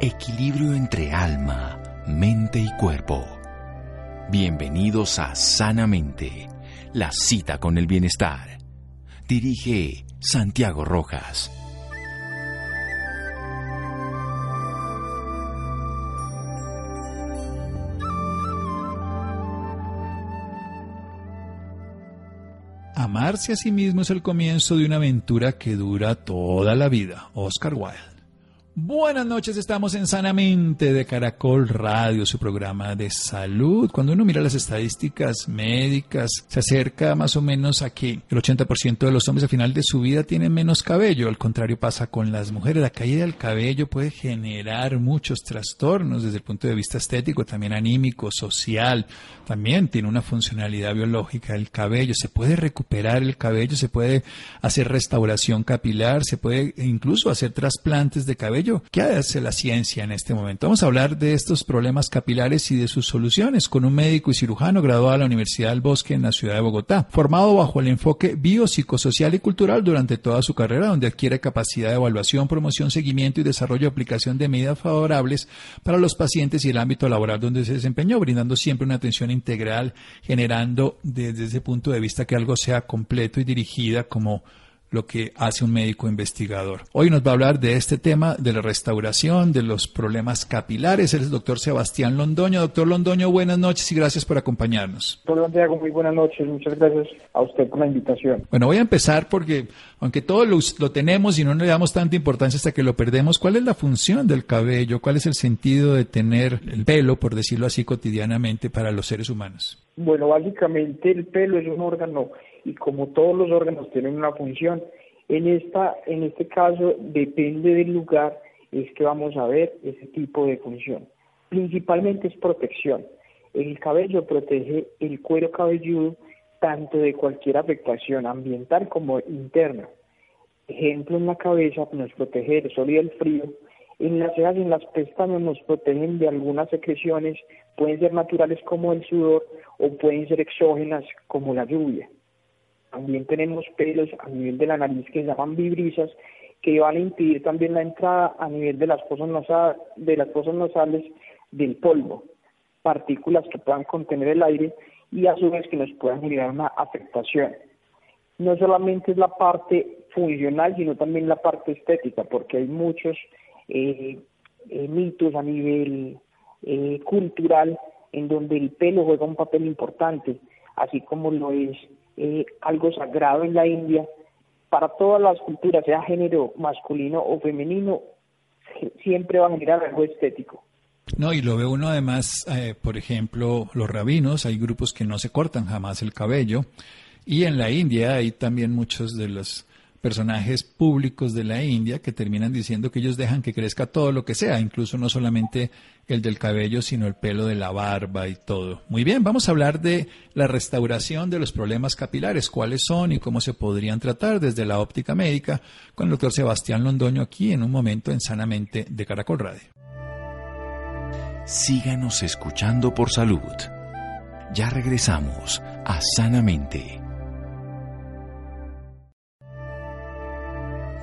Equilibrio entre alma, mente y cuerpo. Bienvenidos a Sanamente, la cita con el bienestar. Dirige Santiago Rojas. Amarse a sí mismo es el comienzo de una aventura que dura toda la vida. Oscar Wilde. Buenas noches, estamos en Sanamente de Caracol Radio, su programa de salud. Cuando uno mira las estadísticas médicas, se acerca más o menos a que el 80% de los hombres al final de su vida tienen menos cabello. Al contrario pasa con las mujeres. La caída del cabello puede generar muchos trastornos desde el punto de vista estético, también anímico, social. También tiene una funcionalidad biológica el cabello. Se puede recuperar el cabello, se puede hacer restauración capilar, se puede incluso hacer trasplantes de cabello ¿Qué hace la ciencia en este momento? Vamos a hablar de estos problemas capilares y de sus soluciones con un médico y cirujano graduado de la Universidad del Bosque en la ciudad de Bogotá, formado bajo el enfoque biopsicosocial y cultural durante toda su carrera, donde adquiere capacidad de evaluación, promoción, seguimiento y desarrollo de aplicación de medidas favorables para los pacientes y el ámbito laboral donde se desempeñó, brindando siempre una atención integral, generando desde ese punto de vista que algo sea completo y dirigida como lo que hace un médico investigador. Hoy nos va a hablar de este tema de la restauración, de los problemas capilares. Él es el doctor Sebastián Londoño. Doctor Londoño, buenas noches y gracias por acompañarnos. Doctor Santiago, muy buenas noches. Muchas gracias a usted por la invitación. Bueno, voy a empezar porque, aunque todos lo, lo tenemos y no le damos tanta importancia hasta que lo perdemos, ¿cuál es la función del cabello? ¿Cuál es el sentido de tener el pelo, por decirlo así, cotidianamente para los seres humanos? Bueno, básicamente el pelo es un órgano y como todos los órganos tienen una función, en, esta, en este caso depende del lugar, es que vamos a ver ese tipo de función. Principalmente es protección. El cabello protege el cuero cabelludo tanto de cualquier afectación ambiental como interna. Ejemplo, en la cabeza nos protege del sol y del frío, en las cejas y en las pestañas nos protegen de algunas secreciones, pueden ser naturales como el sudor o pueden ser exógenas como la lluvia. También tenemos pelos a nivel de la nariz que se llaman vibrisas, que van a impedir también la entrada a nivel de las fosas nasales, de las fosas nasales del polvo, partículas que puedan contener el aire y a su vez que nos puedan generar una afectación. No solamente es la parte funcional, sino también la parte estética, porque hay muchos eh, eh, mitos a nivel eh, cultural en donde el pelo juega un papel importante, así como lo es eh, algo sagrado en la India. Para todas las culturas, sea género masculino o femenino, siempre va a generar algo estético. No, y lo ve uno además, eh, por ejemplo, los rabinos, hay grupos que no se cortan jamás el cabello, y en la India hay también muchos de los personajes públicos de la India que terminan diciendo que ellos dejan que crezca todo lo que sea, incluso no solamente el del cabello, sino el pelo de la barba y todo. Muy bien, vamos a hablar de la restauración de los problemas capilares, cuáles son y cómo se podrían tratar desde la óptica médica con el doctor Sebastián Londoño aquí en un momento en Sanamente de Caracol Radio. Síganos escuchando por salud. Ya regresamos a Sanamente.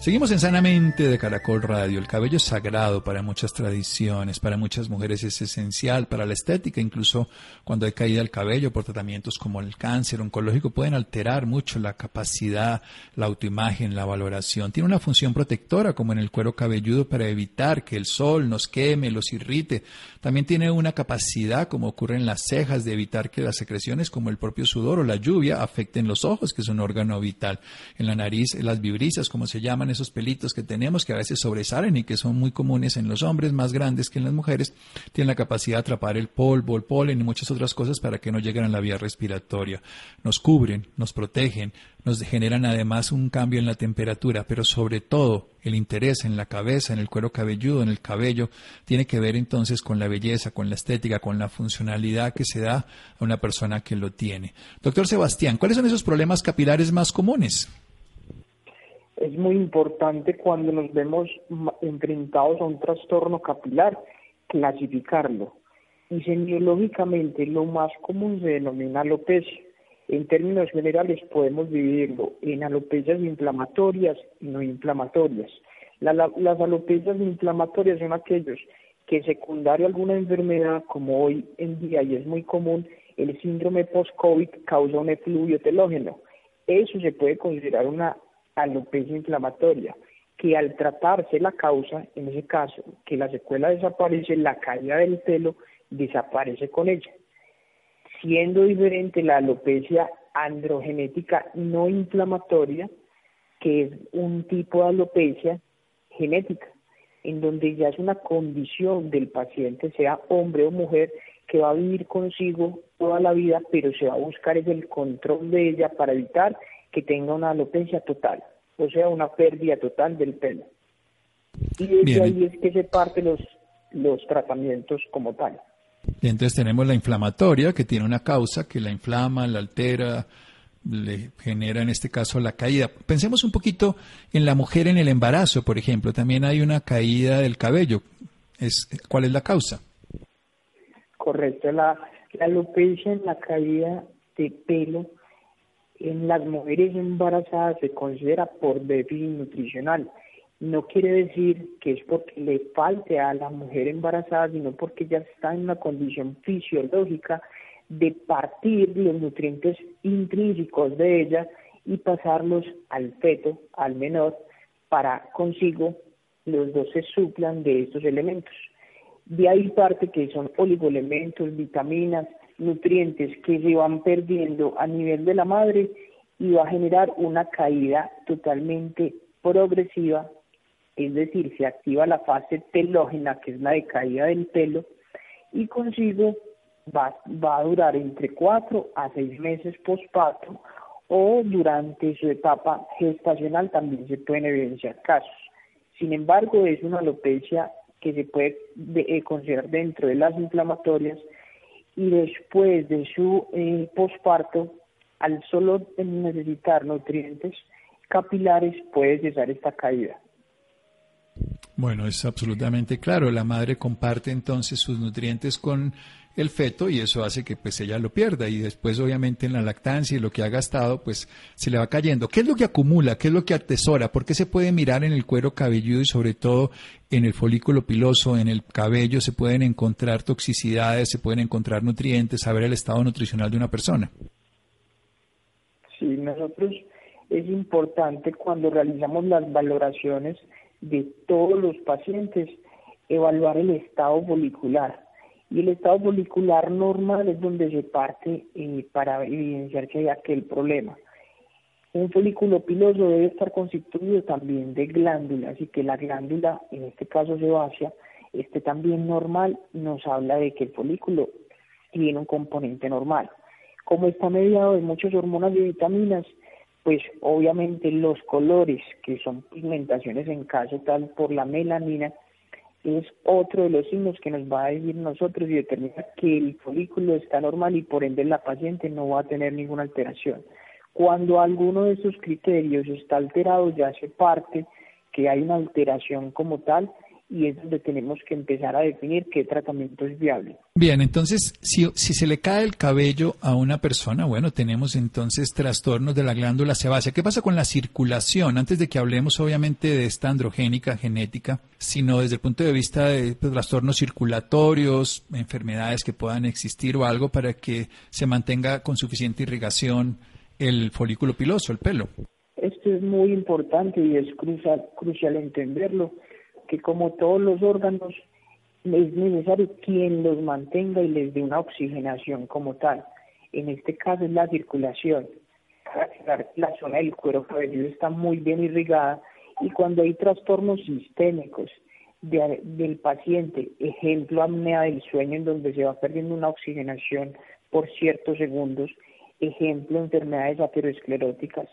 Seguimos en Sanamente de Caracol Radio. El cabello es sagrado para muchas tradiciones, para muchas mujeres es esencial, para la estética, incluso cuando hay caída del cabello por tratamientos como el cáncer oncológico pueden alterar mucho la capacidad, la autoimagen, la valoración. Tiene una función protectora como en el cuero cabelludo para evitar que el sol nos queme, los irrite. También tiene una capacidad, como ocurre en las cejas, de evitar que las secreciones como el propio sudor o la lluvia afecten los ojos, que es un órgano vital. En la nariz, las vibrisas, como se llaman, esos pelitos que tenemos que a veces sobresalen y que son muy comunes en los hombres, más grandes que en las mujeres, tienen la capacidad de atrapar el polvo, el polen y muchas otras cosas para que no lleguen a la vía respiratoria. Nos cubren, nos protegen, nos generan además un cambio en la temperatura, pero sobre todo el interés en la cabeza, en el cuero cabelludo, en el cabello, tiene que ver entonces con la belleza, con la estética, con la funcionalidad que se da a una persona que lo tiene. Doctor Sebastián, ¿cuáles son esos problemas capilares más comunes? Es muy importante cuando nos vemos enfrentados a un trastorno capilar, clasificarlo. y semiológicamente lo más común se denomina alopecia. En términos generales podemos dividirlo en alopecias inflamatorias y no inflamatorias. las alopecias inflamatorias son aquellos que secundario a alguna enfermedad, como hoy en día y es muy común, el síndrome post-COVID causa un efluvio telógeno. Eso se puede considerar una alopecia inflamatoria, que al tratarse la causa, en ese caso, que la secuela desaparece, la caída del pelo desaparece con ella. Siendo diferente la alopecia androgenética no inflamatoria, que es un tipo de alopecia genética, en donde ya es una condición del paciente, sea hombre o mujer, que va a vivir consigo toda la vida, pero se va a buscar es el control de ella para evitar que tenga una alopecia total, o sea, una pérdida total del pelo. Y desde ahí es que se parten los, los tratamientos como tal. Y entonces tenemos la inflamatoria, que tiene una causa que la inflama, la altera, le genera en este caso la caída. Pensemos un poquito en la mujer en el embarazo, por ejemplo. También hay una caída del cabello. Es, ¿Cuál es la causa? Correcto. La, la alopecia en la caída de pelo en las mujeres embarazadas se considera por déficit nutricional no quiere decir que es porque le falte a la mujer embarazada, sino porque ya está en una condición fisiológica de partir los nutrientes intrínsecos de ella y pasarlos al feto, al menor, para consigo los dos se suplan de estos elementos. De ahí parte que son oligoelementos, vitaminas, nutrientes que se van perdiendo a nivel de la madre y va a generar una caída totalmente progresiva es decir, se activa la fase telógena, que es la decaída del pelo, y consigo va, va a durar entre 4 a 6 meses posparto o durante su etapa gestacional también se pueden evidenciar casos. Sin embargo, es una alopecia que se puede eh, considerar dentro de las inflamatorias y después de su eh, posparto, al solo necesitar nutrientes capilares, puede cesar esta caída. Bueno, es absolutamente claro. La madre comparte entonces sus nutrientes con el feto y eso hace que pues ella lo pierda y después obviamente en la lactancia y lo que ha gastado pues se le va cayendo. ¿Qué es lo que acumula? ¿Qué es lo que atesora? ¿Por qué se puede mirar en el cuero cabelludo y sobre todo en el folículo piloso, en el cabello se pueden encontrar toxicidades, se pueden encontrar nutrientes, saber el estado nutricional de una persona? Sí, nosotros es importante cuando realizamos las valoraciones de todos los pacientes evaluar el estado folicular. Y el estado folicular normal es donde se parte eh, para evidenciar que hay aquel problema. Un folículo piloso debe estar constituido también de glándulas y que la glándula, en este caso sebácea, esté también normal, nos habla de que el folículo tiene un componente normal. Como está mediado de muchas hormonas y vitaminas, pues obviamente los colores, que son pigmentaciones en caso tal por la melanina, es otro de los signos que nos va a decir nosotros y determina que el folículo está normal y por ende la paciente no va a tener ninguna alteración. Cuando alguno de esos criterios está alterado, ya se parte que hay una alteración como tal y es donde tenemos que empezar a definir qué tratamiento es viable. Bien, entonces, si, si se le cae el cabello a una persona, bueno, tenemos entonces trastornos de la glándula sebácea. ¿Qué pasa con la circulación? Antes de que hablemos obviamente de esta androgénica genética, sino desde el punto de vista de pues, trastornos circulatorios, enfermedades que puedan existir o algo para que se mantenga con suficiente irrigación el folículo piloso, el pelo. Esto es muy importante y es crucial, crucial entenderlo que como todos los órganos es necesario quien los mantenga y les dé una oxigenación como tal. En este caso es la circulación. La, zona del cuero cabelludo está muy bien irrigada y cuando hay trastornos sistémicos del paciente, ejemplo apnea del sueño en donde se va perdiendo una oxigenación por ciertos segundos, ejemplo enfermedades ateroscleróticas,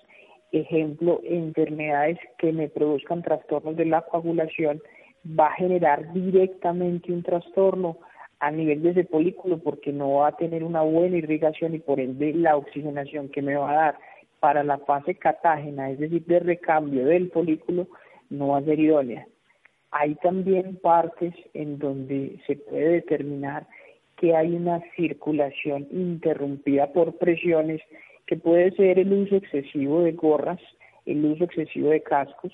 ejemplo, enfermedades que me produzcan trastornos de la coagulación, va a generar directamente un trastorno a nivel de ese folículo porque no va a tener una buena irrigación y por ende la oxigenación que me va a dar para la fase catágena, es decir, de recambio del folículo, no va a ser idónea. Hay también partes en donde se puede determinar que hay una circulación interrumpida por presiones que puede ser el uso excesivo de gorras, el uso excesivo de cascos,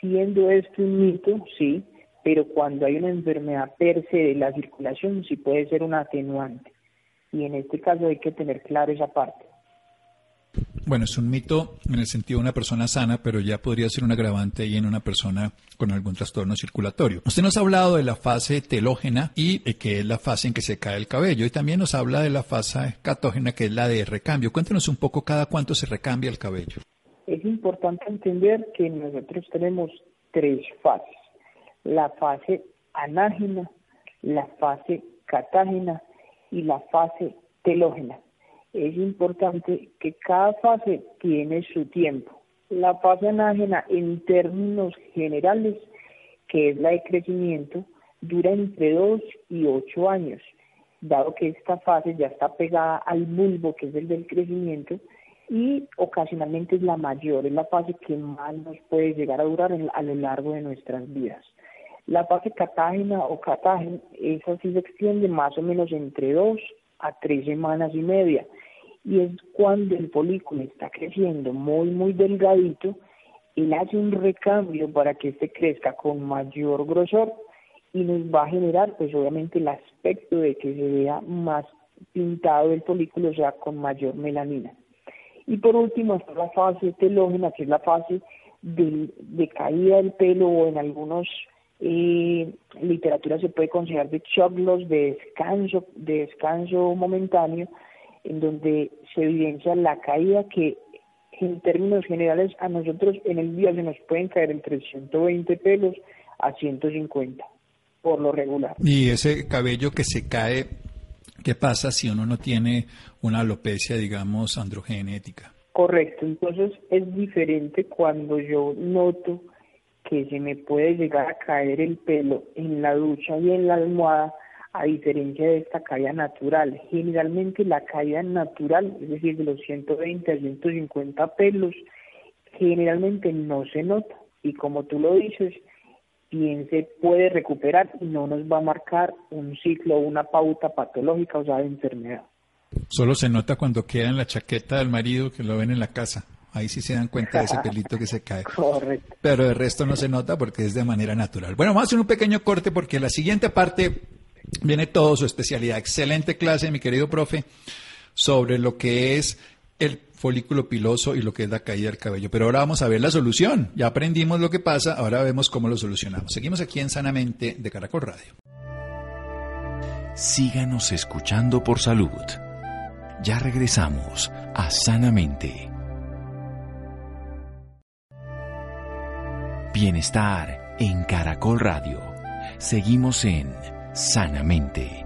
siendo esto un mito, sí, pero cuando hay una enfermedad per se de la circulación sí puede ser un atenuante. Y en este caso hay que tener claro esa parte. Bueno, es un mito en el sentido de una persona sana, pero ya podría ser un agravante y en una persona con algún trastorno circulatorio. Usted nos ha hablado de la fase telógena y que es la fase en que se cae el cabello y también nos habla de la fase catógena que es la de recambio. Cuéntenos un poco cada cuánto se recambia el cabello. Es importante entender que nosotros tenemos tres fases. La fase anágena, la fase catágena y la fase telógena es importante que cada fase tiene su tiempo. La fase anágena en términos generales, que es la de crecimiento, dura entre 2 y 8 años, dado que esta fase ya está pegada al bulbo, que es el del crecimiento, y ocasionalmente es la mayor, es la fase que más nos puede llegar a durar a lo largo de nuestras vidas. La fase catágena o catágena, esa sí se extiende más o menos entre 2 a 3 semanas y media y es cuando el folículo está creciendo muy, muy delgadito, él hace un recambio para que este crezca con mayor grosor y nos va a generar, pues obviamente, el aspecto de que se vea más pintado el folículo, o sea, con mayor melanina. Y por último está la fase telógena, que es la fase de, de caída del pelo o en algunos eh, literatura se puede considerar de shock loss, de descanso, de descanso momentáneo, en donde se evidencia la caída que en términos generales a nosotros en el día se nos pueden caer entre 120 pelos a 150 por lo regular. Y ese cabello que se cae, ¿qué pasa si uno no tiene una alopecia, digamos, androgenética? Correcto, entonces es diferente cuando yo noto que se me puede llegar a caer el pelo en la ducha y en la almohada a diferencia de esta caída natural. Generalmente la caída natural, es decir, de los 120 a 150 pelos, generalmente no se nota y como tú lo dices, bien se puede recuperar y no nos va a marcar un ciclo o una pauta patológica o sea, de enfermedad. Solo se nota cuando queda en la chaqueta del marido que lo ven en la casa. Ahí sí se dan cuenta de ese pelito que se cae. Correcto. Pero el resto no se nota porque es de manera natural. Bueno, vamos a hacer un pequeño corte porque la siguiente parte viene todo su especialidad. Excelente clase, mi querido profe, sobre lo que es el folículo piloso y lo que es la caída del cabello. Pero ahora vamos a ver la solución. Ya aprendimos lo que pasa, ahora vemos cómo lo solucionamos. Seguimos aquí en Sanamente de Caracol Radio. Síganos escuchando por salud. Ya regresamos a Sanamente. Bienestar en Caracol Radio. Seguimos en sanamente.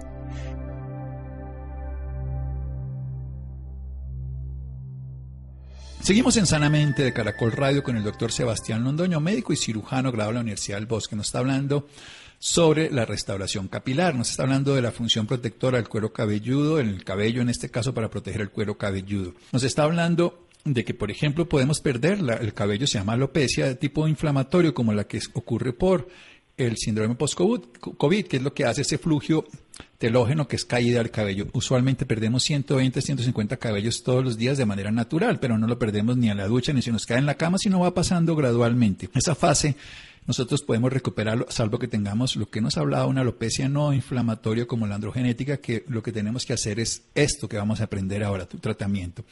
Seguimos en Sanamente de Caracol Radio con el doctor Sebastián Londoño, médico y cirujano graduado de la Universidad del Bosque. Nos está hablando sobre la restauración capilar, nos está hablando de la función protectora del cuero cabelludo, en el cabello en este caso para proteger el cuero cabelludo. Nos está hablando de que, por ejemplo, podemos perder el cabello, se llama alopecia de tipo inflamatorio, como la que ocurre por el síndrome post-COVID, que es lo que hace ese flujio telógeno que es caída del cabello. Usualmente perdemos 120, 150 cabellos todos los días de manera natural, pero no lo perdemos ni a la ducha ni si nos cae en la cama, sino va pasando gradualmente. Esa fase nosotros podemos recuperarlo, salvo que tengamos lo que nos ha hablado, una alopecia no inflamatoria como la androgenética, que lo que tenemos que hacer es esto que vamos a aprender ahora, tu tratamiento.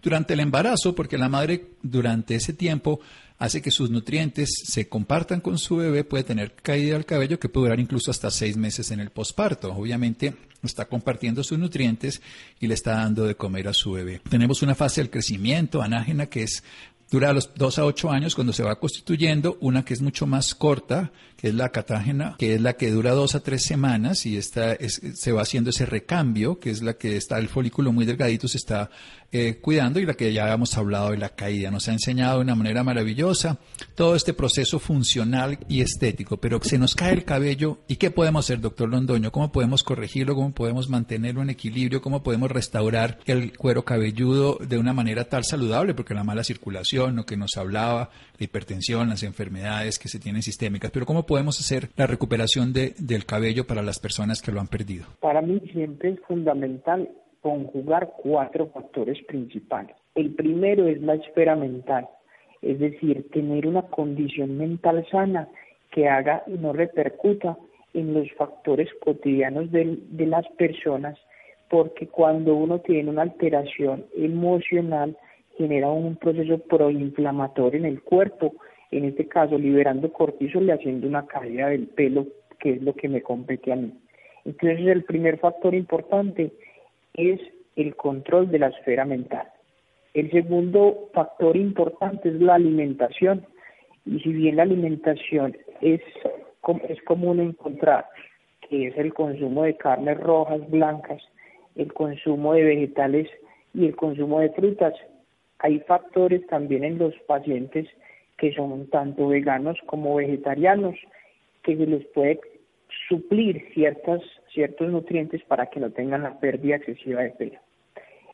Durante el embarazo, porque la madre durante ese tiempo hace que sus nutrientes se compartan con su bebé, puede tener caída del cabello que puede durar incluso hasta seis meses en el posparto. Obviamente está compartiendo sus nutrientes y le está dando de comer a su bebé. Tenemos una fase del crecimiento anágena que es dura los 2 a 8 años cuando se va constituyendo, una que es mucho más corta, que es la catágena, que es la que dura 2 a 3 semanas y esta se va haciendo ese recambio, que es la que está el folículo muy delgadito, se está eh, cuidando y la que ya habíamos hablado de la caída. Nos ha enseñado de una manera maravillosa todo este proceso funcional y estético, pero se nos cae el cabello y ¿qué podemos hacer, doctor Londoño? ¿Cómo podemos corregirlo? ¿Cómo podemos mantenerlo en equilibrio? ¿Cómo podemos restaurar el cuero cabelludo de una manera tal saludable? Porque la mala circulación lo que nos hablaba, la hipertensión, las enfermedades que se tienen sistémicas, pero ¿cómo podemos hacer la recuperación de, del cabello para las personas que lo han perdido? Para mí siempre es fundamental conjugar cuatro factores principales. El primero es la esfera mental, es decir, tener una condición mental sana que haga y no repercuta en los factores cotidianos de, de las personas, porque cuando uno tiene una alteración emocional, genera un proceso proinflamatorio en el cuerpo, en este caso liberando cortisol y haciendo una caída del pelo, que es lo que me compete a mí. Entonces el primer factor importante es el control de la esfera mental. El segundo factor importante es la alimentación. Y si bien la alimentación es, es común encontrar, que es el consumo de carnes rojas, blancas, el consumo de vegetales y el consumo de frutas, hay factores también en los pacientes que son tanto veganos como vegetarianos que se les puede suplir ciertas, ciertos nutrientes para que no tengan la pérdida excesiva de pelo.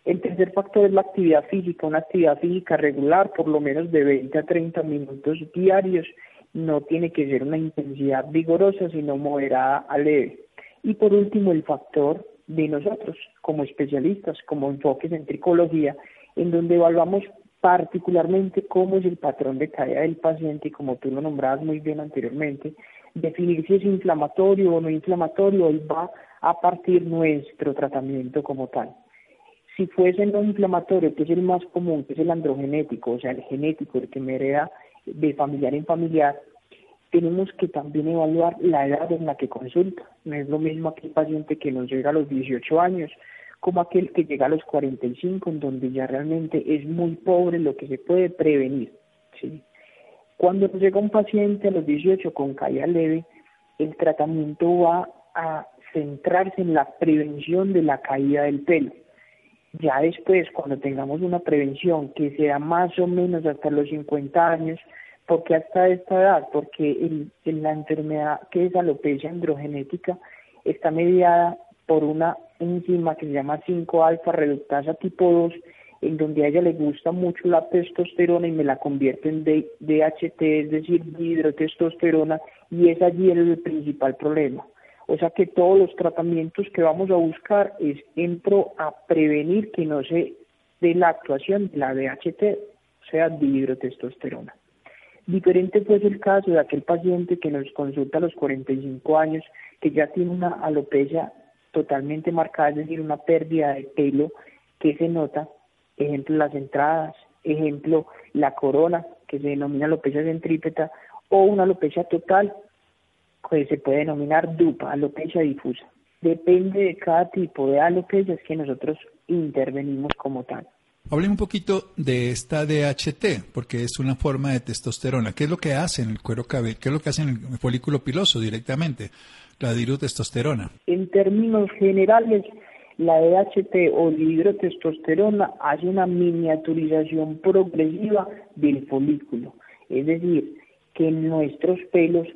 El tercer factor es la actividad física, una actividad física regular, por lo menos de 20 a 30 minutos diarios. No tiene que ser una intensidad vigorosa, sino moderada a leve. Y por último, el factor de nosotros como especialistas, como enfoques en tricología, en donde evaluamos particularmente cómo es el patrón de caída del paciente como tú lo nombrabas muy bien anteriormente, definir si es inflamatorio o no inflamatorio y va a partir nuestro tratamiento como tal. Si fuese no inflamatorio, que es el más común, que es el androgenético, o sea, el genético, el que me hereda de familiar en familiar, tenemos que también evaluar la edad en la que consulta. No es lo mismo aquel paciente que nos llega a los 18 años como aquel que llega a los 45, en donde ya realmente es muy pobre lo que se puede prevenir. ¿sí? Cuando llega un paciente a los 18 con caída leve, el tratamiento va a centrarse en la prevención de la caída del pelo. Ya después, cuando tengamos una prevención que sea más o menos hasta los 50 años, porque hasta esta edad, porque la enfermedad que es alopecia androgenética está mediada por una enzima que se llama 5-alfa reductasa tipo 2, en donde a ella le gusta mucho la testosterona y me la convierte en DHT, es decir, hidrotestosterona, y es allí el principal problema. O sea que todos los tratamientos que vamos a buscar es en pro a prevenir que no se dé la actuación de la DHT, o sea, dihidrotestosterona. Diferente fue el caso de aquel paciente que nos consulta a los 45 años, que ya tiene una alopecia totalmente marcada, es decir, una pérdida de pelo que se nota, ejemplo las entradas, ejemplo la corona, que se denomina alopecia centrípeta, o una alopecia total, que se puede denominar DUPA, alopecia difusa. Depende de cada tipo de alopecia es que nosotros intervenimos como tal. Hablemos un poquito de esta DHT, porque es una forma de testosterona. ¿Qué es lo que hace en el cuero cabelludo? ¿Qué es lo que hace en el folículo piloso directamente? La dihidrotestosterona. En términos generales, la DHT o dihidrotestosterona hace una miniaturización progresiva del folículo. Es decir, que nuestros pelos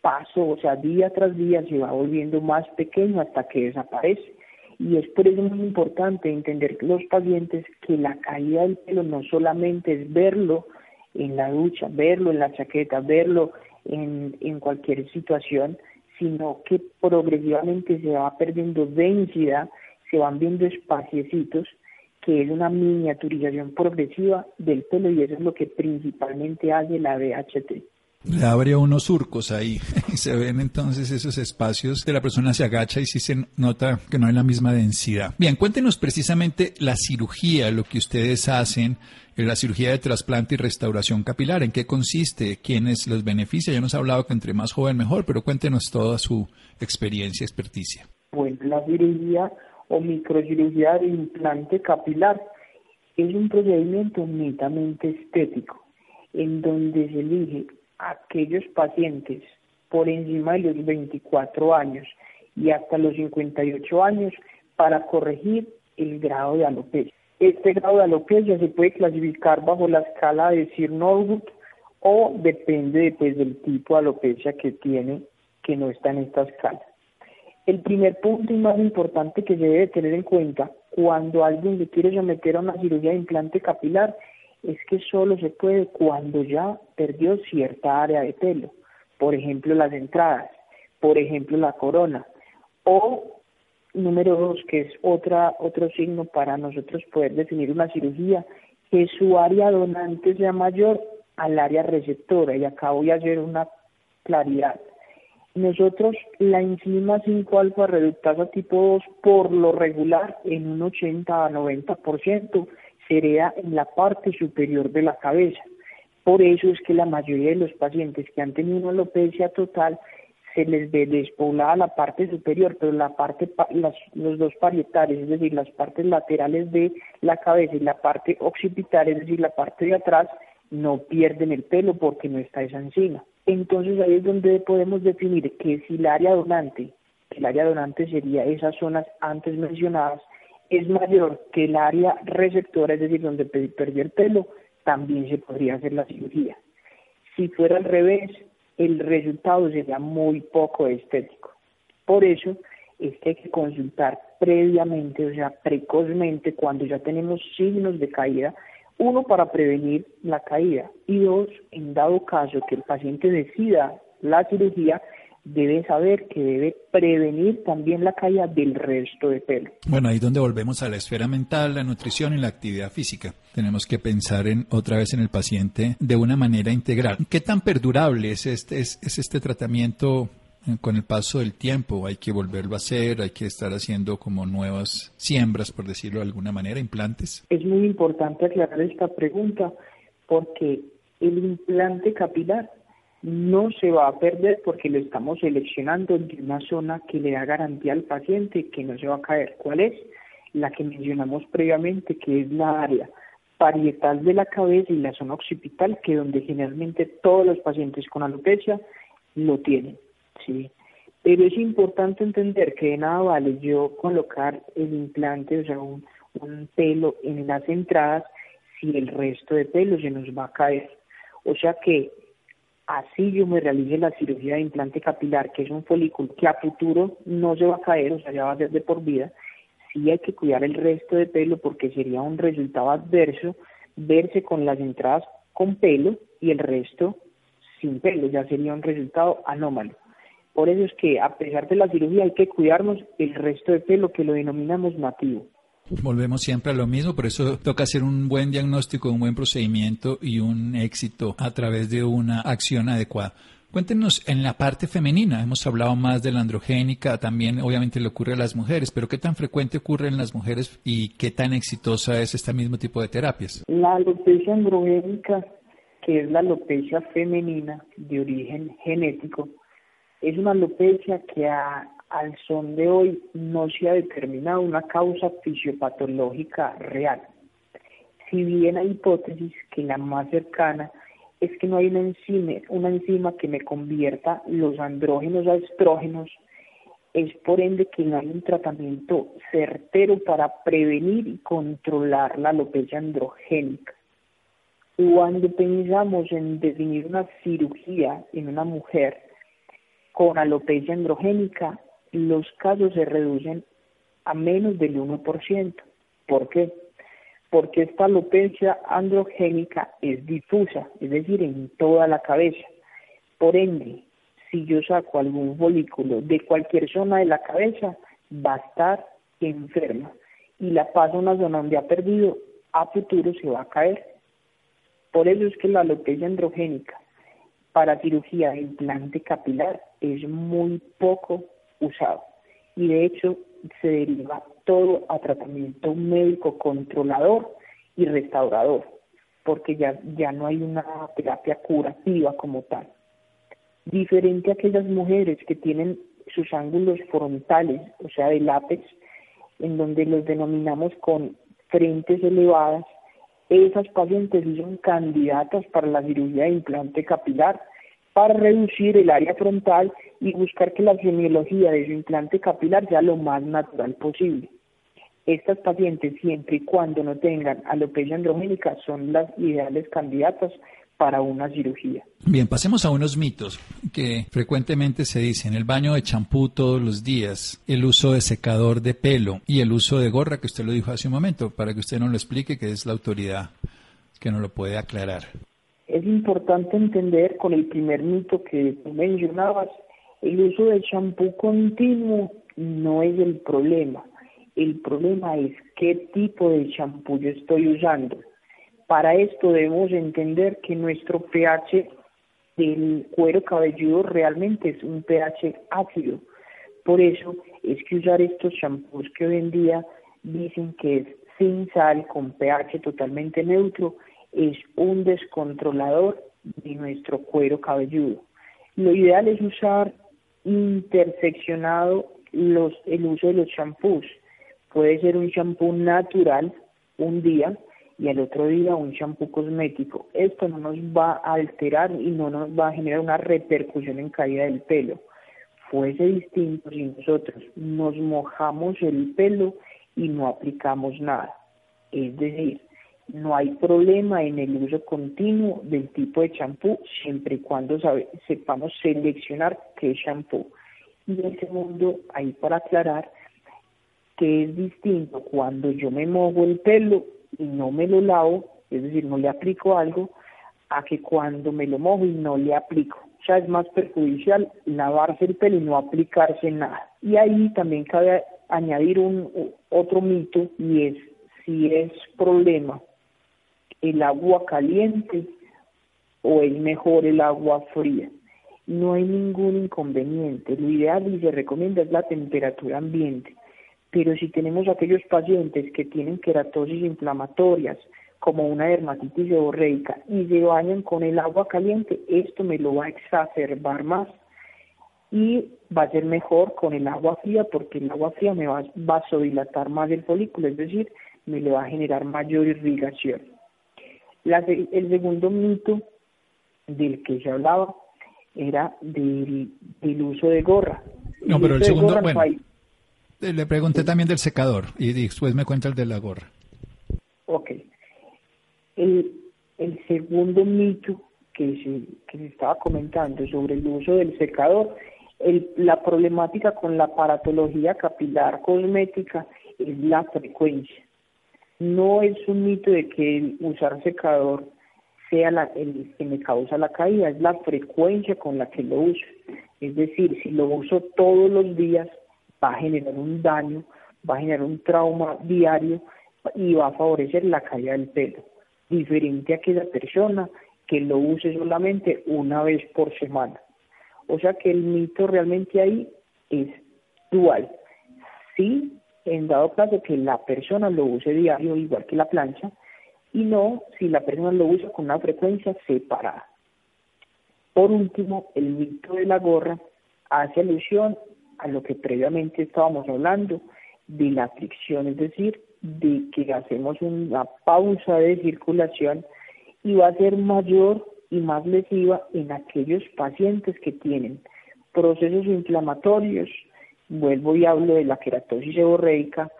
paso, o sea, día tras día se va volviendo más pequeño hasta que desaparece. Y es por eso muy importante entender los pacientes que la caída del pelo no solamente es verlo en la ducha, verlo en la chaqueta, verlo en cualquier situación, sino que progresivamente se va perdiendo densidad, se van viendo espaciecitos, que es una miniaturización progresiva del pelo y eso es lo que principalmente hace la DHT le abre unos surcos ahí y se ven entonces esos espacios de la persona se agacha y sí se nota que no hay la misma densidad. Bien, cuéntenos precisamente la cirugía, lo que ustedes hacen, eh, la cirugía de trasplante y restauración capilar, en qué consiste, quiénes los beneficia. Ya nos ha hablado que entre más joven mejor, pero cuéntenos toda su experiencia, experticia. Bueno, la cirugía o microcirugía de implante capilar es un procedimiento netamente estético en donde se elige aquellos pacientes por encima de los 24 años y hasta los 58 años para corregir el grado de alopecia. Este grado de alopecia se puede clasificar bajo la escala de Sir Norwood o depende pues, del tipo de alopecia que tiene que no está en esta escala. El primer punto y más importante que se debe tener en cuenta cuando alguien se quiere someter a una cirugía de implante capilar es que solo se puede cuando ya perdió cierta área de pelo, por ejemplo las entradas, por ejemplo la corona, o número dos, que es otra, otro signo para nosotros poder definir una cirugía, que su área donante sea mayor al área receptora, y acá voy a hacer una claridad. Nosotros la enzima 5-alfa reductasa tipo 2 por lo regular en un 80 a 90% se en la parte superior de la cabeza. Por eso es que la mayoría de los pacientes que han tenido una alopecia total se les ve despoblada la parte superior, pero la parte, los dos parietales, es decir, las partes laterales de la cabeza y la parte occipital, es decir, la parte de atrás, no pierden el pelo porque no está esa enzima. Entonces ahí es donde podemos definir que si el área donante, el área donante sería esas zonas antes mencionadas, es mayor que el área receptora, es decir, donde perdió el pelo, también se podría hacer la cirugía. Si fuera al revés, el resultado sería muy poco estético. Por eso es que hay que consultar previamente, o sea, precozmente, cuando ya tenemos signos de caída, uno para prevenir la caída y dos, en dado caso que el paciente decida la cirugía, debe saber que debe prevenir también la caída del resto de pelo. Bueno, ahí donde volvemos a la esfera mental, la nutrición y la actividad física. Tenemos que pensar en otra vez en el paciente de una manera integral. ¿Qué tan perdurable es este, es, este tratamiento eh, con el paso del tiempo? Hay que volverlo a hacer, hay que estar haciendo como nuevas siembras, por decirlo de alguna manera, implantes. Es muy importante aclarar esta pregunta porque el implante capilar no se va a perder porque lo estamos seleccionando de una zona que le da garantía al paciente que no se va a caer. ¿Cuál es? La que mencionamos previamente, que es la área parietal de la cabeza y la zona occipital, que donde generalmente todos los pacientes con alopecia lo tienen. ¿sí? Pero es importante entender que de nada vale yo colocar el implante, o sea, un, un pelo en las entradas, si el resto de pelo se nos va a caer. O sea que así yo me realice la cirugía de implante capilar, que es un folículo que a futuro no se va a caer, o sea, ya va a ser de por vida, sí hay que cuidar el resto de pelo porque sería un resultado adverso verse con las entradas con pelo y el resto sin pelo, ya sería un resultado anómalo. Por eso es que a pesar de la cirugía hay que cuidarnos el resto de pelo que lo denominamos nativo. Volvemos siempre a lo mismo, por eso toca hacer un buen diagnóstico, un buen procedimiento y un éxito a través de una acción adecuada. Cuéntenos en la parte femenina, hemos hablado más de la androgénica, también obviamente le ocurre a las mujeres, pero ¿qué tan frecuente ocurre en las mujeres y qué tan exitosa es este mismo tipo de terapias? La alopecia androgénica, que es la alopecia femenina de origen genético, es una alopecia que ha al son de hoy no se ha determinado una causa fisiopatológica real. Si bien hay hipótesis que la más cercana es que no hay una enzima, una enzima que me convierta los andrógenos a estrógenos, es por ende que no hay un tratamiento certero para prevenir y controlar la alopecia androgénica. Cuando pensamos en definir una cirugía en una mujer con alopecia androgénica, los casos se reducen a menos del 1%. ¿Por qué? Porque esta alopecia androgénica es difusa, es decir, en toda la cabeza. Por ende, si yo saco algún folículo de cualquier zona de la cabeza, va a estar enferma y la paso a una zona donde ha perdido, a futuro se va a caer. Por eso es que la alopecia androgénica para cirugía de implante capilar es muy poco usado. Y de hecho se deriva todo a tratamiento médico controlador y restaurador, porque ya, ya no hay una terapia curativa como tal. Diferente a aquellas mujeres que tienen sus ángulos frontales, o sea, del látex, en donde los denominamos con frentes elevadas, esas pacientes son candidatas para la cirugía de implante capilar para reducir el área frontal y buscar que la semiología de su implante capilar sea lo más natural posible. Estas pacientes, siempre y cuando no tengan alopecia androgénica, son las ideales candidatas para una cirugía. Bien, pasemos a unos mitos que frecuentemente se dicen. El baño de champú todos los días, el uso de secador de pelo y el uso de gorra, que usted lo dijo hace un momento, para que usted nos lo explique, que es la autoridad que nos lo puede aclarar. Es importante entender con el primer mito que mencionabas, el uso del champú continuo no es el problema. El problema es qué tipo de champú yo estoy usando. Para esto debemos entender que nuestro pH del cuero cabelludo realmente es un pH ácido. Por eso es que usar estos champús que hoy en día dicen que es sin sal, con pH totalmente neutro, es un descontrolador de nuestro cuero cabelludo. Lo ideal es usar interseccionado los, el uso de los champús. Puede ser un champú natural un día y al otro día un champú cosmético. Esto no nos va a alterar y no nos va a generar una repercusión en caída del pelo. Fuese distinto si nosotros nos mojamos el pelo y no aplicamos nada. Es decir, no hay problema en el uso continuo del tipo de champú siempre y cuando sepamos seleccionar qué champú. Y el segundo, ahí para aclarar, que es distinto cuando yo me mojo el pelo y no me lo lavo, es decir, no le aplico algo, a que cuando me lo mojo y no le aplico. O sea, es más perjudicial lavarse el pelo y no aplicarse nada. Y ahí también cabe añadir un otro mito y es si es problema el agua caliente o es mejor el agua fría. No hay ningún inconveniente. Lo ideal y se recomienda es la temperatura ambiente. Pero si tenemos aquellos pacientes que tienen queratosis inflamatorias, como una dermatitis seborreica, y se bañan con el agua caliente, esto me lo va a exacerbar más y va a ser mejor con el agua fría porque el agua fría me va a vasodilatar más el folículo, es decir, me le va a generar mayor irrigación. El segundo mito del que se hablaba era del, uso de gorra. No, pero el segundo, bueno, le pregunté también del secador y después me cuenta el de la gorra. Ok. El, el segundo mito que se, que se estaba comentando sobre el uso del secador, el, la problemática con la paratología capilar cosmética es la frecuencia. No es un mito de que el usar secador sea la, el que me causa la caída, es la frecuencia con la que lo uso. Es decir, si lo uso todos los días, va a generar un daño, va a generar un trauma diario y va a favorecer la caída del pelo, diferente a aquella persona que lo use solamente una vez por semana. O sea que el mito realmente ahí es dual. Sí, en dado caso que la persona lo use diario igual que la plancha, y no si la persona lo usa con una frecuencia separada. Por último, el mito de la gorra hace alusión a lo que previamente estábamos hablando de la fricción, es decir, de que hacemos una pausa de circulación y va a ser mayor y más lesiva en aquellos pacientes que tienen procesos inflamatorios, vuelvo y hablo de la queratosis seborreica,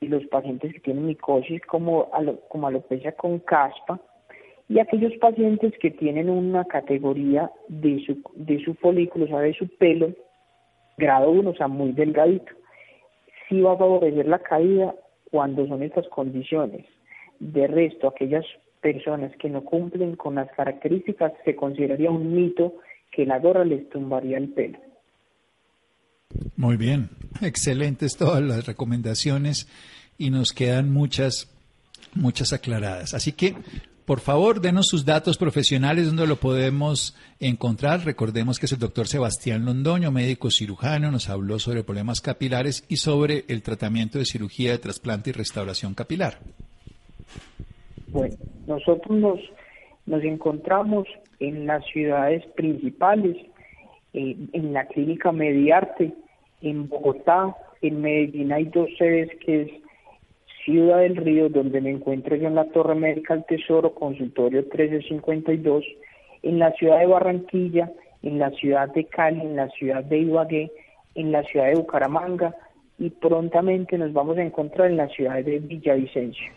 y los pacientes que tienen micosis como, como alopecia con caspa, y aquellos pacientes que tienen una categoría de su, de su folículo, o sea, de su pelo, grado 1, o sea, muy delgadito. Sí va a favorecer la caída cuando son estas condiciones. De resto, aquellas personas que no cumplen con las características, se consideraría un mito que la gorra les tumbaría el pelo. Muy bien, excelentes todas las recomendaciones y nos quedan muchas, muchas aclaradas. Así que por favor, denos sus datos profesionales donde lo podemos encontrar. Recordemos que es el doctor Sebastián Londoño, médico cirujano, nos habló sobre problemas capilares y sobre el tratamiento de cirugía de trasplante y restauración capilar. Bueno, nosotros nos, nos encontramos en las ciudades principales, eh, en la clínica Mediarte, en Bogotá, en Medellín hay dos sedes que es Ciudad del Río, donde me encuentro yo en la Torre Médica del Tesoro, consultorio 1352, en la ciudad de Barranquilla, en la ciudad de Cali, en la ciudad de Ibagué, en la ciudad de Bucaramanga y prontamente nos vamos a encontrar en la ciudad de Villavicencio.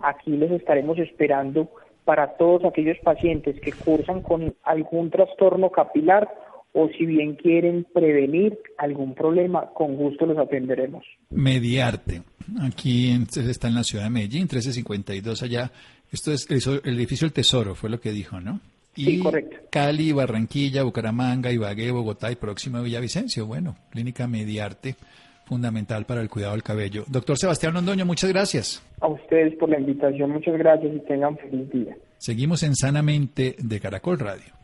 Aquí les estaremos esperando para todos aquellos pacientes que cursan con algún trastorno capilar o si bien quieren prevenir algún problema, con gusto los atenderemos. Mediarte. Aquí está en la ciudad de Medellín, 1352 allá Esto es el, edificio El Tesoro, fue lo que dijo, ¿no? Y sí, correcto. Cali, Barranquilla, Bucaramanga, Ibagué, Bogotá y próximo Villavicencio. Bueno, clínica Mediarte, fundamental para el cuidado del cabello. Doctor Sebastián Londoño, muchas gracias. A ustedes por la invitación, muchas gracias y tengan feliz día. Seguimos en Sanamente de Caracol Radio.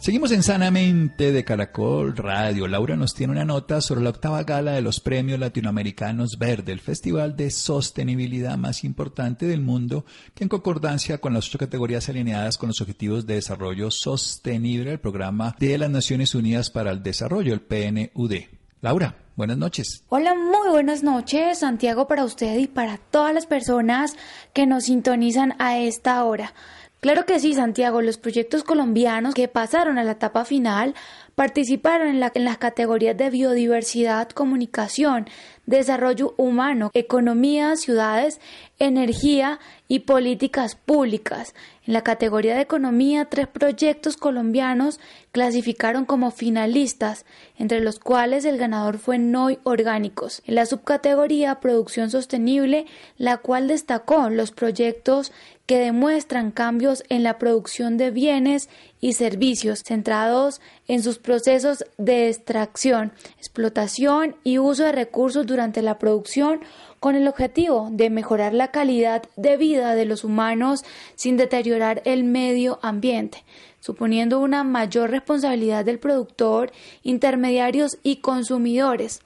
Seguimos en Sanamente de Caracol Radio. Laura nos tiene una nota sobre la octava gala de los premios latinoamericanos Verde, el festival de sostenibilidad más importante del mundo, que en concordancia con las ocho categorías alineadas con los Objetivos de Desarrollo Sostenible, el programa de las Naciones Unidas para el Desarrollo, el PNUD. Laura, buenas noches. Hola, muy buenas noches, Santiago, para usted y para todas las personas que nos sintonizan a esta hora. Claro que sí, Santiago, los proyectos colombianos que pasaron a la etapa final participaron en, las categorías de biodiversidad, comunicación, desarrollo humano, economía, ciudades, energía y políticas públicas. En la categoría de economía, tres proyectos colombianos clasificaron como finalistas, entre los cuales el ganador fue NOI Orgánicos. En la subcategoría Producción Sostenible, la cual destacó los proyectos que demuestran cambios en la producción de bienes y servicios centrados en sus procesos de extracción, explotación y uso de recursos durante la producción con el objetivo de mejorar la calidad de vida de los humanos sin deteriorar el medio ambiente, suponiendo una mayor responsabilidad del productor, intermediarios y consumidores.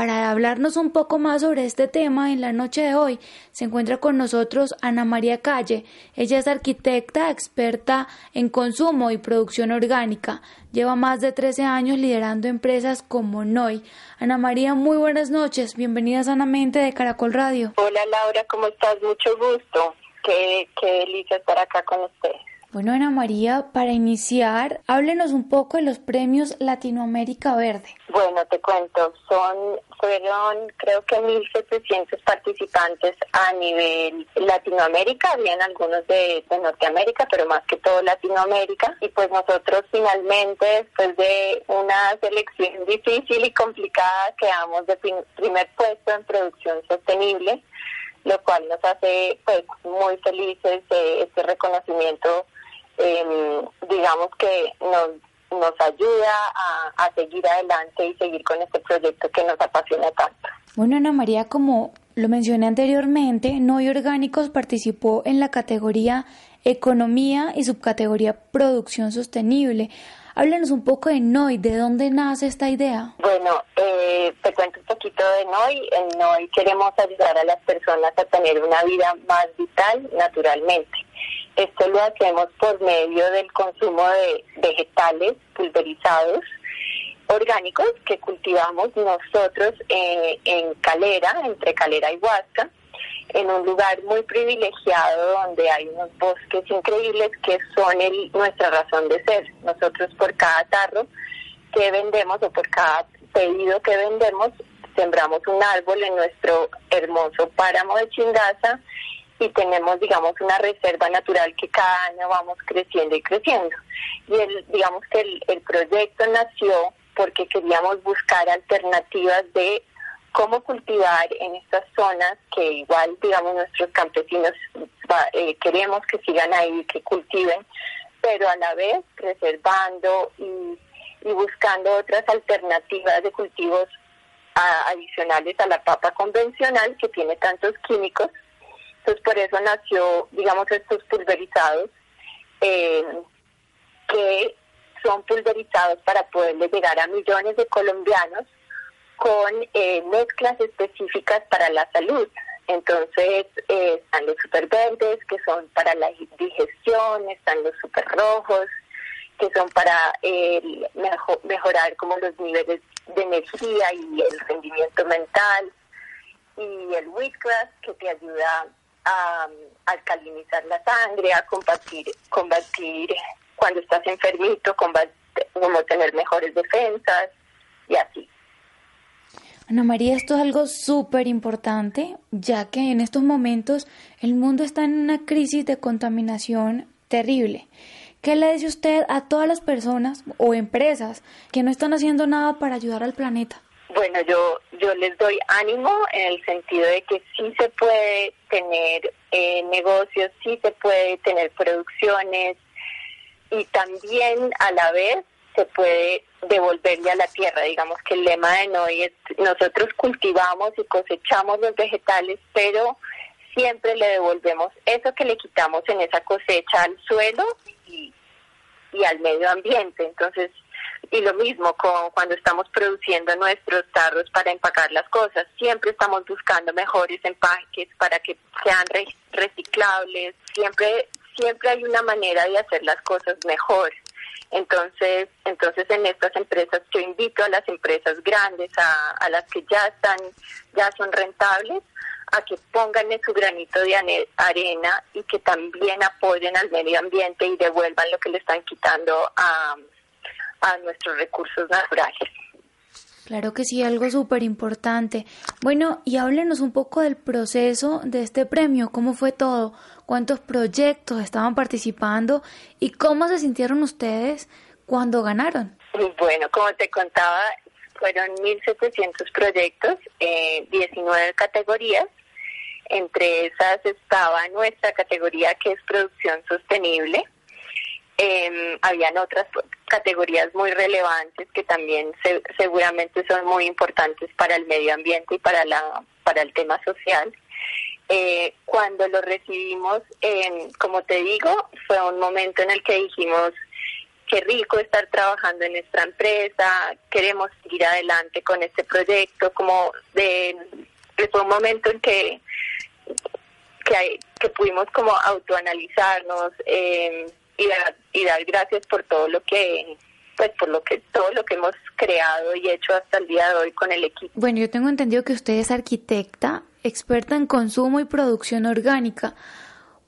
Para hablarnos un poco más sobre este tema en la noche de hoy se encuentra con nosotros Ana María Calle. Ella es arquitecta experta en consumo y producción orgánica. Lleva más de 13 años liderando empresas como NOI. Ana María, muy buenas noches. Bienvenida sanamente de Caracol Radio. Hola Laura, ¿cómo estás? Mucho gusto. Qué, qué delicia estar acá con usted. Bueno, Ana María, para iniciar, háblenos un poco de los premios Latinoamérica Verde. Bueno, te cuento, son fueron creo que 1.700 participantes a nivel Latinoamérica, habían algunos de, Norteamérica, pero más que todo Latinoamérica. Y pues nosotros finalmente, después de una selección difícil y complicada, quedamos de primer puesto en producción sostenible lo cual nos hace pues muy felices de este reconocimiento eh, digamos que nos, nos ayuda a, a seguir adelante y seguir con este proyecto que nos apasiona tanto. Bueno, Ana María, como lo mencioné anteriormente, Noy Orgánicos participó en la categoría Economía y subcategoría Producción Sostenible. Háblanos un poco de NOI, ¿de dónde nace esta idea? Bueno, eh, te cuento un poquito de NOI. En NOI queremos ayudar a las personas a tener una vida más vital naturalmente. Esto lo hacemos por medio del consumo de vegetales pulverizados orgánicos que cultivamos nosotros eh, en Calera, entre Calera y Huasca, en un lugar muy privilegiado donde hay unos bosques increíbles que son nuestra razón de ser. Nosotros por cada tarro que vendemos o por cada pedido que vendemos, sembramos un árbol en nuestro hermoso páramo de Chingaza y tenemos, digamos, una reserva natural que cada año vamos creciendo y creciendo. Y el, digamos que el, el proyecto nació porque queríamos buscar alternativas de cómo cultivar en estas zonas que igual, digamos, nuestros campesinos eh, queremos que sigan ahí, que cultiven, pero a la vez preservando y, y buscando otras alternativas de cultivos adicionales a la papa convencional que tiene tantos químicos entonces por eso nació, digamos, estos pulverizados eh, que son pulverizados para poderle llegar a millones de colombianos con eh, mezclas específicas para la salud. Entonces eh, están los super verdes, que son para la digestión, están los super rojos, que son para mejorar como los niveles de energía y el rendimiento mental, y el wheatgrass, que te ayuda a, alcalinizar la sangre, a combatir, combatir cuando estás enfermito, combatir, como tener mejores defensas y así. Ana María, esto es algo súper importante, ya que en estos momentos el mundo está en una crisis de contaminación terrible. ¿Qué le dice usted a todas las personas o empresas que no están haciendo nada para ayudar al planeta? Bueno, yo, yo les doy ánimo en el sentido de que sí se puede tener eh, negocios, sí se puede tener producciones y también a la vez se puede devolverle a la tierra. Digamos que el lema de Noy es, nosotros cultivamos y cosechamos los vegetales, pero siempre le devolvemos eso que le quitamos en esa cosecha al suelo y, y al medio ambiente. Entonces, y lo mismo con cuando estamos produciendo nuestros tarros para empacar las cosas, siempre estamos buscando mejores empaques para que sean reciclables, siempre siempre hay una manera de hacer las cosas mejor. Entonces, entonces en estas empresas yo invito a las empresas grandes, a, a las que ya están, ya son rentables, a que pongan en su granito de arena y que también apoyen al medio ambiente y devuelvan lo que le están quitando a, a nuestros recursos naturales. Claro que sí, algo súper importante. Bueno, y háblenos un poco del proceso de este premio, cómo fue todo, cuántos proyectos estaban participando y cómo se sintieron ustedes cuando ganaron. Bueno, como te contaba, fueron 1.700 proyectos, eh, 19 categorías. Entre esas estaba nuestra categoría que es producción sostenible. Eh, habían otras categorías muy relevantes que también seguramente son muy importantes para el medio ambiente y para la para el tema social. Eh, cuando lo recibimos, como te digo, fue un momento en el que dijimos, qué rico estar trabajando en nuestra empresa, queremos seguir adelante con este proyecto, como de, fue un momento en que, que, pudimos como autoanalizarnos eh, y, dar, y dar gracias por todo lo que pues por lo que todo lo que hemos creado y hecho hasta el día de hoy con el equipo. Bueno, yo tengo entendido que usted es arquitecta experta en consumo y producción orgánica.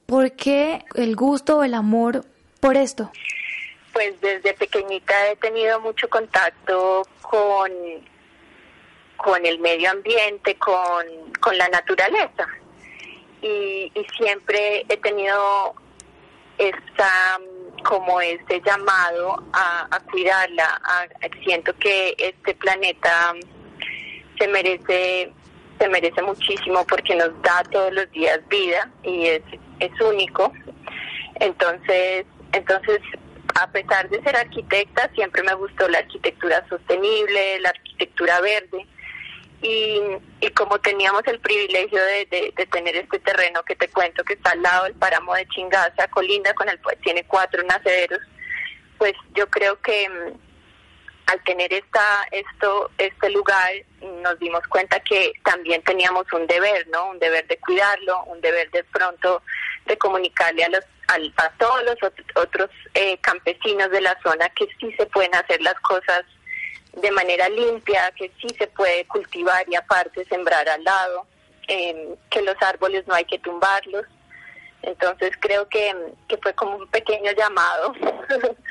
¿Por qué el gusto o el amor por esto? Pues desde pequeñita he tenido mucho contacto con, con el medio ambiente, con, la naturaleza. Y, y siempre he tenido esta como este llamado a, a cuidarla. siento que este planeta se merece se merece muchísimo porque nos da todos los días vida y es, es único. Entonces, entonces, a pesar de ser arquitecta, siempre me gustó la arquitectura sostenible, la arquitectura verde. Y, y como teníamos el privilegio de, de, tener este terreno que te cuento que está al lado del páramo de Chingaza, colinda con el pues tiene cuatro nacederos, pues yo creo que al tener esta, esto, este lugar, nos dimos cuenta que también teníamos un deber, ¿no? Un deber de cuidarlo, un deber de pronto de comunicarle a los a, todos los otros eh, campesinos de la zona que sí se pueden hacer las cosas de manera limpia, que sí se puede cultivar y aparte sembrar al lado, em, que los árboles no hay que tumbarlos. Entonces creo que, que fue como un pequeño llamado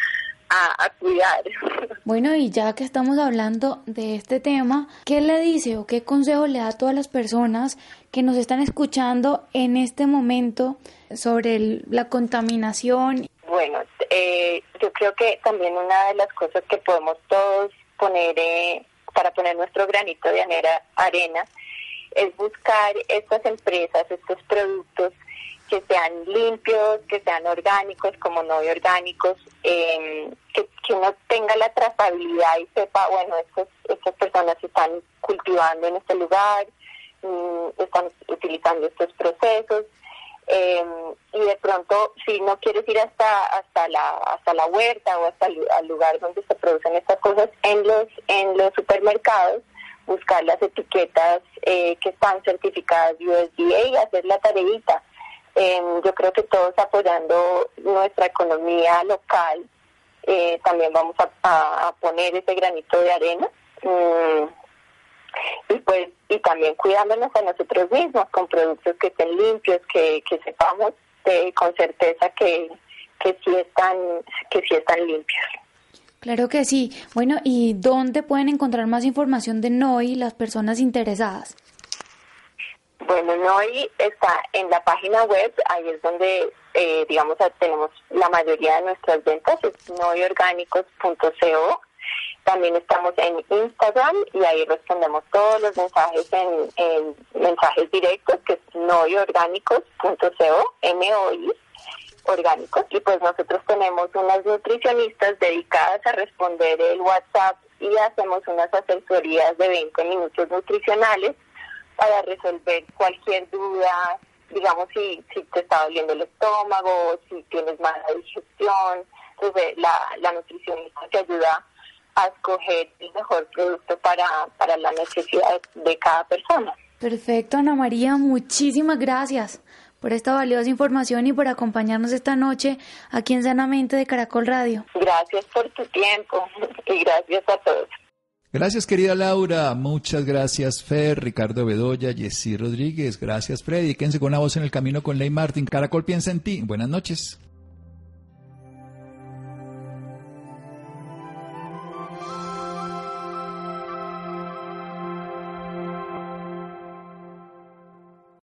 a, cuidar. Bueno, y ya que estamos hablando de este tema, ¿qué le dice o qué consejo le da a todas las personas que nos están escuchando en este momento sobre la contaminación? Bueno, eh, yo creo que también una de las cosas que podemos todos poner eh, para poner nuestro granito de arena es buscar estas empresas, estos productos que sean limpios, que sean orgánicos como no orgánicos, eh, que, uno tenga la trazabilidad y sepa, bueno, estos, estas personas están cultivando en este lugar, mm, están utilizando estos procesos. Eh, y de pronto si no quieres ir hasta hasta la hasta la huerta o hasta el lugar donde se producen estas cosas en los en los supermercados buscar las etiquetas eh, que están certificadas USDA y hacer la tareita Em, yo creo que todos apoyando nuestra economía local, eh, también vamos a, poner ese granito de arena. Mm, y pues y también cuidándonos a nosotros mismos con productos que estén limpios, que, que sepamos con certeza que, que sí están que sí están limpios. Claro que sí. Bueno, ¿y dónde pueden encontrar más información de NOI las personas interesadas? Bueno, NOI está en la página web, ahí es donde, eh, digamos, tenemos la mayoría de nuestras ventas, es noiorgánicos.co. También estamos en Instagram y ahí respondemos todos los mensajes en, mensajes directos, que es noiorgánicos.co, M-O-I orgánicos. Y pues nosotros tenemos unas nutricionistas dedicadas a responder el WhatsApp y hacemos unas asesorías de 20 minutos nutricionales para resolver cualquier duda, digamos si, si te está doliendo el estómago, si tienes mala digestión, entonces la, la nutricionista te ayuda a escoger el mejor producto para, para la necesidad de cada persona. Perfecto, Ana María, muchísimas gracias por esta valiosa información y por acompañarnos esta noche aquí en Sanamente de Caracol Radio. Gracias por tu tiempo y gracias a todos. Gracias, querida Laura. Muchas gracias, Fer, Ricardo Bedoya, Jessy Rodríguez. Gracias, Freddy. Quédense con una voz en el camino con Ley Martin. Caracol piensa en ti. Buenas noches.